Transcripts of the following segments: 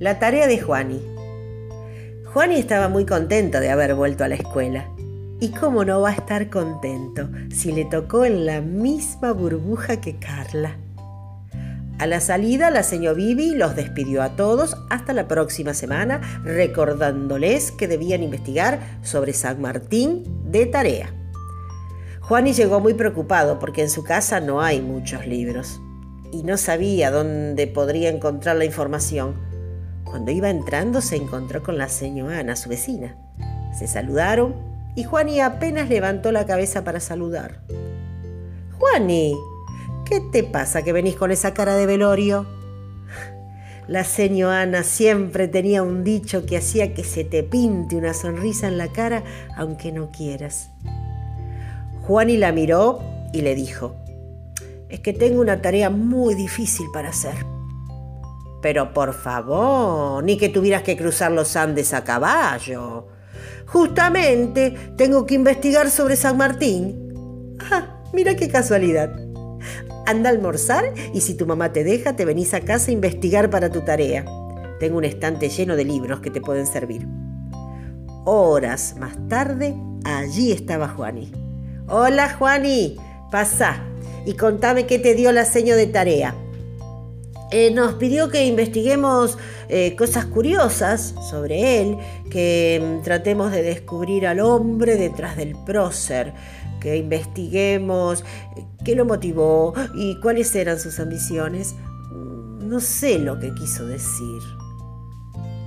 La tarea de Juani. Juani estaba muy contento de haber vuelto a la escuela. ¿Y cómo no va a estar contento si le tocó en la misma burbuja que Carla? A la salida, la señora Vivi los despidió a todos hasta la próxima semana, recordándoles que debían investigar sobre San Martín de tarea. Juani llegó muy preocupado porque en su casa no hay muchos libros y no sabía dónde podría encontrar la información. Cuando iba entrando se encontró con la señora Ana, su vecina. Se saludaron y Juani apenas levantó la cabeza para saludar. Juani, ¿Qué te pasa que venís con esa cara de velorio? La señora Ana siempre tenía un dicho que hacía que se te pinte una sonrisa en la cara aunque no quieras. Juani la miró y le dijo, es que tengo una tarea muy difícil para hacer. Pero por favor, ni que tuvieras que cruzar los Andes a caballo. Justamente tengo que investigar sobre San Martín. Ah, mira qué casualidad. Anda a almorzar y si tu mamá te deja, te venís a casa a investigar para tu tarea. Tengo un estante lleno de libros que te pueden servir. Horas más tarde, allí estaba Juani. Hola Juani, pasá y contame qué te dio la seño de tarea. Eh, nos pidió que investiguemos eh, cosas curiosas sobre él, que mm, tratemos de descubrir al hombre detrás del prócer, que investiguemos qué lo motivó y cuáles eran sus ambiciones. No sé lo que quiso decir.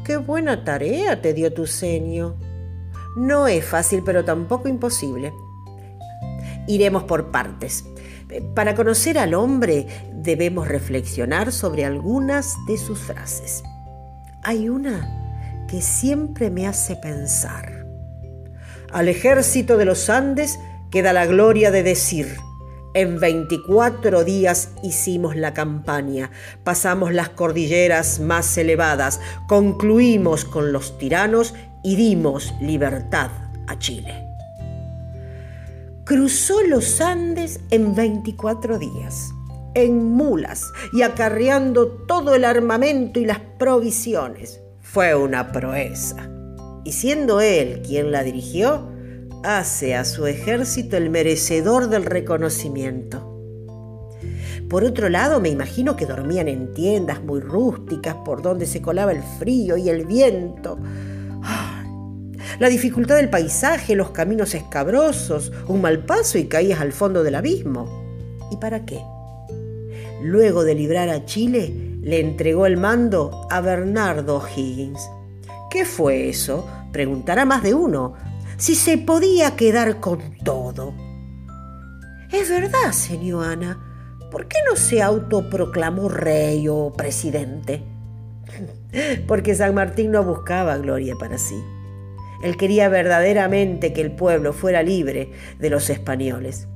Qué buena tarea te dio tu senio. No es fácil, pero tampoco imposible. Iremos por partes. Para conocer al hombre debemos reflexionar sobre algunas de sus frases. Hay una que siempre me hace pensar. Al ejército de los Andes queda la gloria de decir, en 24 días hicimos la campaña, pasamos las cordilleras más elevadas, concluimos con los tiranos y dimos libertad a Chile. Cruzó los Andes en 24 días, en mulas y acarreando todo el armamento y las provisiones. Fue una proeza. Y siendo él quien la dirigió, hace a su ejército el merecedor del reconocimiento. Por otro lado, me imagino que dormían en tiendas muy rústicas por donde se colaba el frío y el viento. La dificultad del paisaje, los caminos escabrosos, un mal paso y caías al fondo del abismo. ¿Y para qué? Luego de librar a Chile, le entregó el mando a Bernardo Higgins. ¿Qué fue eso? Preguntará más de uno, si se podía quedar con todo. Es verdad, señor Ana. ¿Por qué no se autoproclamó rey o presidente? Porque San Martín no buscaba gloria para sí. Él quería verdaderamente que el pueblo fuera libre de los españoles,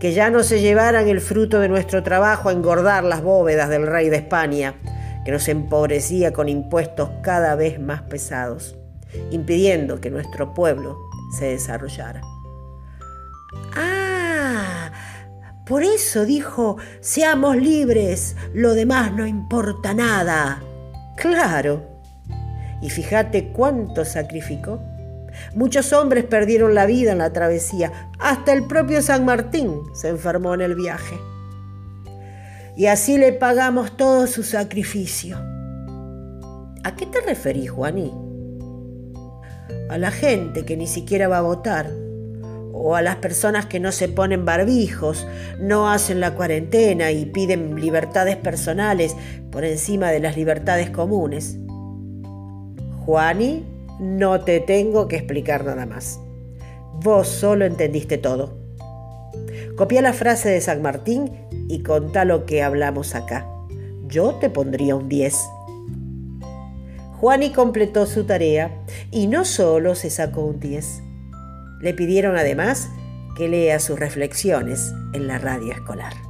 que ya no se llevaran el fruto de nuestro trabajo a engordar las bóvedas del rey de España, que nos empobrecía con impuestos cada vez más pesados, impidiendo que nuestro pueblo se desarrollara. Ah, por eso dijo, seamos libres, lo demás no importa nada. Claro. Y fíjate cuánto sacrificó. Muchos hombres perdieron la vida en la travesía, hasta el propio San Martín se enfermó en el viaje. Y así le pagamos todo su sacrificio. ¿A qué te referís, Juaní? a la gente que ni siquiera va a votar, o a las personas que no se ponen barbijos, no hacen la cuarentena y piden libertades personales por encima de las libertades comunes. Juani, no te tengo que explicar nada más. Vos solo entendiste todo. Copia la frase de San Martín y contá lo que hablamos acá. Yo te pondría un 10. Juani completó su tarea y no solo se sacó un 10. Le pidieron además que lea sus reflexiones en la radio escolar.